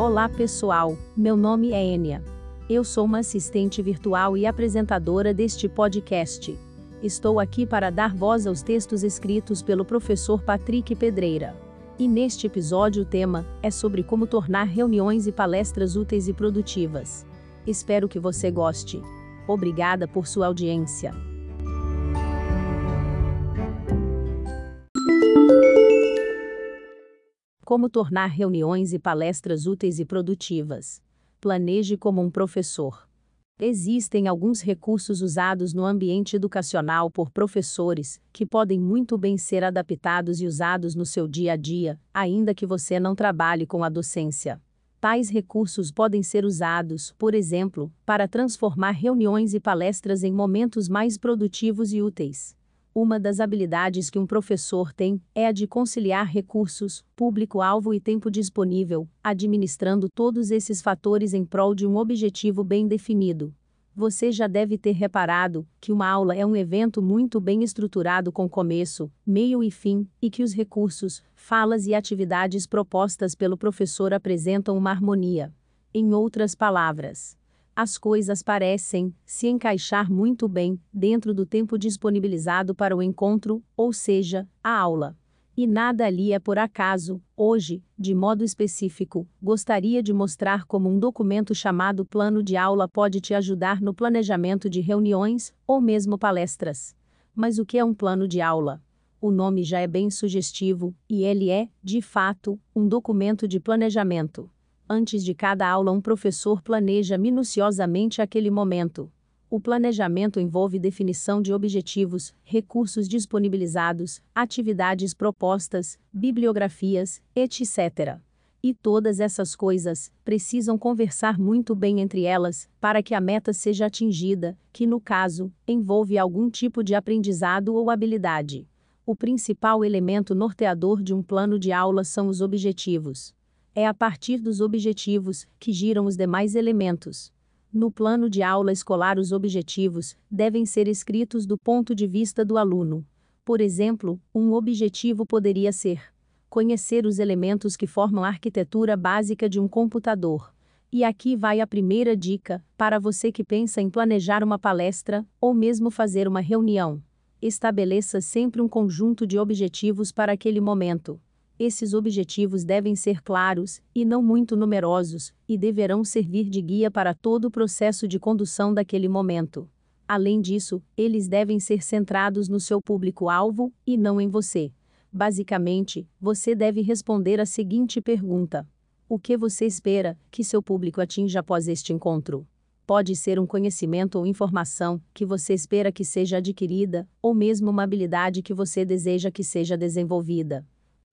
Olá pessoal, meu nome é Enia. Eu sou uma assistente virtual e apresentadora deste podcast. Estou aqui para dar voz aos textos escritos pelo professor Patrick Pedreira. E neste episódio o tema é sobre como tornar reuniões e palestras úteis e produtivas. Espero que você goste. Obrigada por sua audiência. Como tornar reuniões e palestras úteis e produtivas. Planeje como um professor. Existem alguns recursos usados no ambiente educacional por professores, que podem muito bem ser adaptados e usados no seu dia a dia, ainda que você não trabalhe com a docência. Tais recursos podem ser usados, por exemplo, para transformar reuniões e palestras em momentos mais produtivos e úteis. Uma das habilidades que um professor tem é a de conciliar recursos, público-alvo e tempo disponível, administrando todos esses fatores em prol de um objetivo bem definido. Você já deve ter reparado que uma aula é um evento muito bem estruturado com começo, meio e fim, e que os recursos, falas e atividades propostas pelo professor apresentam uma harmonia. Em outras palavras, as coisas parecem se encaixar muito bem dentro do tempo disponibilizado para o encontro, ou seja, a aula. E nada ali é por acaso. Hoje, de modo específico, gostaria de mostrar como um documento chamado Plano de Aula pode te ajudar no planejamento de reuniões ou mesmo palestras. Mas o que é um plano de aula? O nome já é bem sugestivo, e ele é, de fato, um documento de planejamento. Antes de cada aula, um professor planeja minuciosamente aquele momento. O planejamento envolve definição de objetivos, recursos disponibilizados, atividades propostas, bibliografias, etc. E todas essas coisas precisam conversar muito bem entre elas para que a meta seja atingida, que no caso envolve algum tipo de aprendizado ou habilidade. O principal elemento norteador de um plano de aula são os objetivos. É a partir dos objetivos que giram os demais elementos. No plano de aula escolar, os objetivos devem ser escritos do ponto de vista do aluno. Por exemplo, um objetivo poderia ser conhecer os elementos que formam a arquitetura básica de um computador. E aqui vai a primeira dica para você que pensa em planejar uma palestra ou mesmo fazer uma reunião. Estabeleça sempre um conjunto de objetivos para aquele momento. Esses objetivos devem ser claros e não muito numerosos, e deverão servir de guia para todo o processo de condução daquele momento. Além disso, eles devem ser centrados no seu público-alvo e não em você. Basicamente, você deve responder a seguinte pergunta: O que você espera que seu público atinja após este encontro? Pode ser um conhecimento ou informação que você espera que seja adquirida, ou mesmo uma habilidade que você deseja que seja desenvolvida.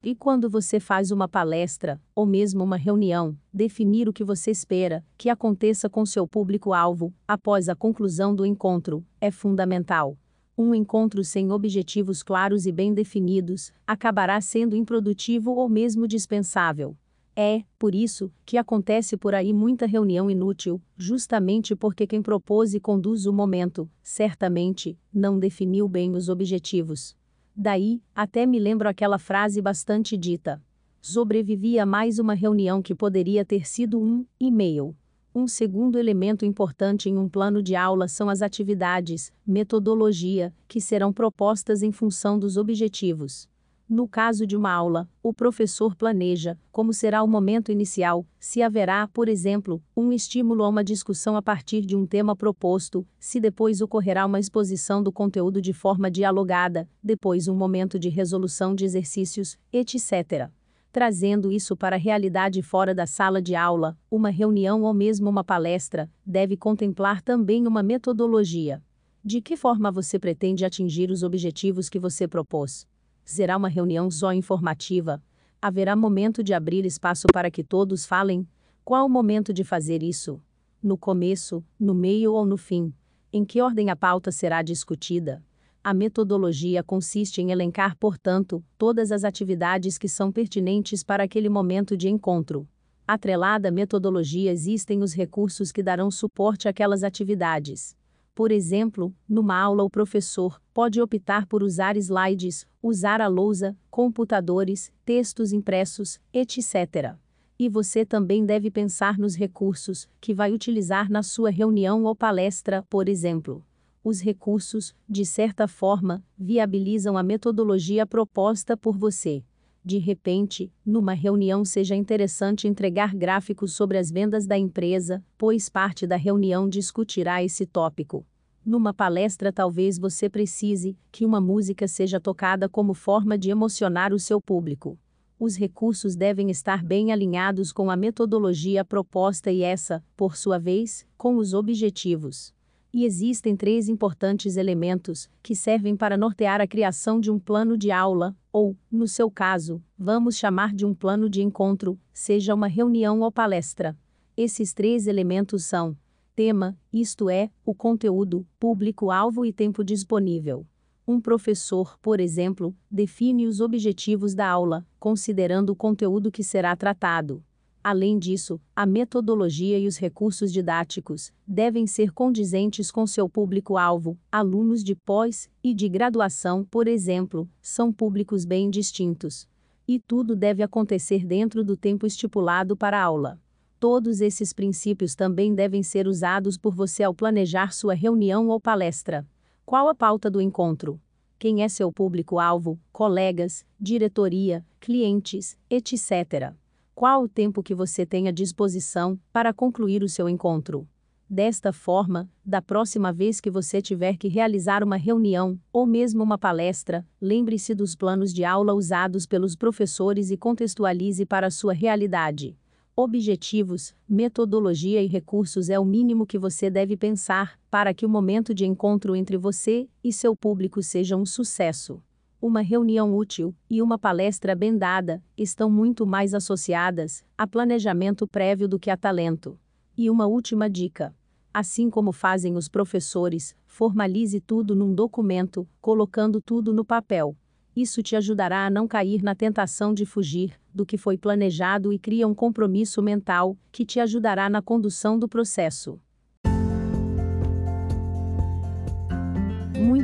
E quando você faz uma palestra, ou mesmo uma reunião, definir o que você espera que aconteça com seu público-alvo, após a conclusão do encontro, é fundamental. Um encontro sem objetivos claros e bem definidos acabará sendo improdutivo ou mesmo dispensável. É, por isso, que acontece por aí muita reunião inútil, justamente porque quem propôs e conduz o momento, certamente, não definiu bem os objetivos. Daí, até me lembro aquela frase bastante dita. Sobrevivi a mais uma reunião que poderia ter sido um e-mail. Um segundo elemento importante em um plano de aula são as atividades, metodologia, que serão propostas em função dos objetivos. No caso de uma aula, o professor planeja como será o momento inicial, se haverá, por exemplo, um estímulo a uma discussão a partir de um tema proposto, se depois ocorrerá uma exposição do conteúdo de forma dialogada, depois um momento de resolução de exercícios, etc. Trazendo isso para a realidade fora da sala de aula, uma reunião ou mesmo uma palestra deve contemplar também uma metodologia. De que forma você pretende atingir os objetivos que você propôs? Será uma reunião só informativa? Haverá momento de abrir espaço para que todos falem? Qual o momento de fazer isso? No começo, no meio ou no fim? Em que ordem a pauta será discutida? A metodologia consiste em elencar, portanto, todas as atividades que são pertinentes para aquele momento de encontro. Atrelada à metodologia existem os recursos que darão suporte àquelas atividades. Por exemplo, numa aula o professor pode optar por usar slides, usar a lousa, computadores, textos impressos, etc. E você também deve pensar nos recursos que vai utilizar na sua reunião ou palestra, por exemplo. Os recursos, de certa forma, viabilizam a metodologia proposta por você. De repente, numa reunião seja interessante entregar gráficos sobre as vendas da empresa, pois parte da reunião discutirá esse tópico. Numa palestra, talvez você precise que uma música seja tocada como forma de emocionar o seu público os recursos devem estar bem alinhados com a metodologia proposta e essa, por sua vez, com os objetivos. E existem três importantes elementos que servem para nortear a criação de um plano de aula, ou, no seu caso, vamos chamar de um plano de encontro, seja uma reunião ou palestra. Esses três elementos são: tema, isto é, o conteúdo, público-alvo e tempo disponível. Um professor, por exemplo, define os objetivos da aula, considerando o conteúdo que será tratado. Além disso, a metodologia e os recursos didáticos devem ser condizentes com seu público-alvo. Alunos de pós e de graduação, por exemplo, são públicos bem distintos. E tudo deve acontecer dentro do tempo estipulado para a aula. Todos esses princípios também devem ser usados por você ao planejar sua reunião ou palestra. Qual a pauta do encontro? Quem é seu público-alvo, colegas, diretoria, clientes, etc. Qual o tempo que você tem à disposição para concluir o seu encontro? Desta forma, da próxima vez que você tiver que realizar uma reunião, ou mesmo uma palestra, lembre-se dos planos de aula usados pelos professores e contextualize para a sua realidade. Objetivos, metodologia e recursos é o mínimo que você deve pensar para que o momento de encontro entre você e seu público seja um sucesso. Uma reunião útil e uma palestra bem dada estão muito mais associadas a planejamento prévio do que a talento. E uma última dica: assim como fazem os professores, formalize tudo num documento, colocando tudo no papel. Isso te ajudará a não cair na tentação de fugir do que foi planejado e cria um compromisso mental que te ajudará na condução do processo.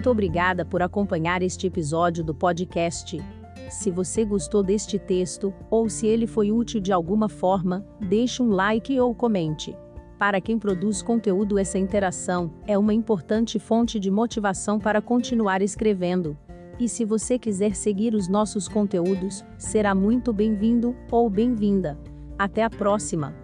Muito obrigada por acompanhar este episódio do podcast. Se você gostou deste texto, ou se ele foi útil de alguma forma, deixe um like ou comente. Para quem produz conteúdo, essa interação é uma importante fonte de motivação para continuar escrevendo. E se você quiser seguir os nossos conteúdos, será muito bem-vindo ou bem-vinda. Até a próxima!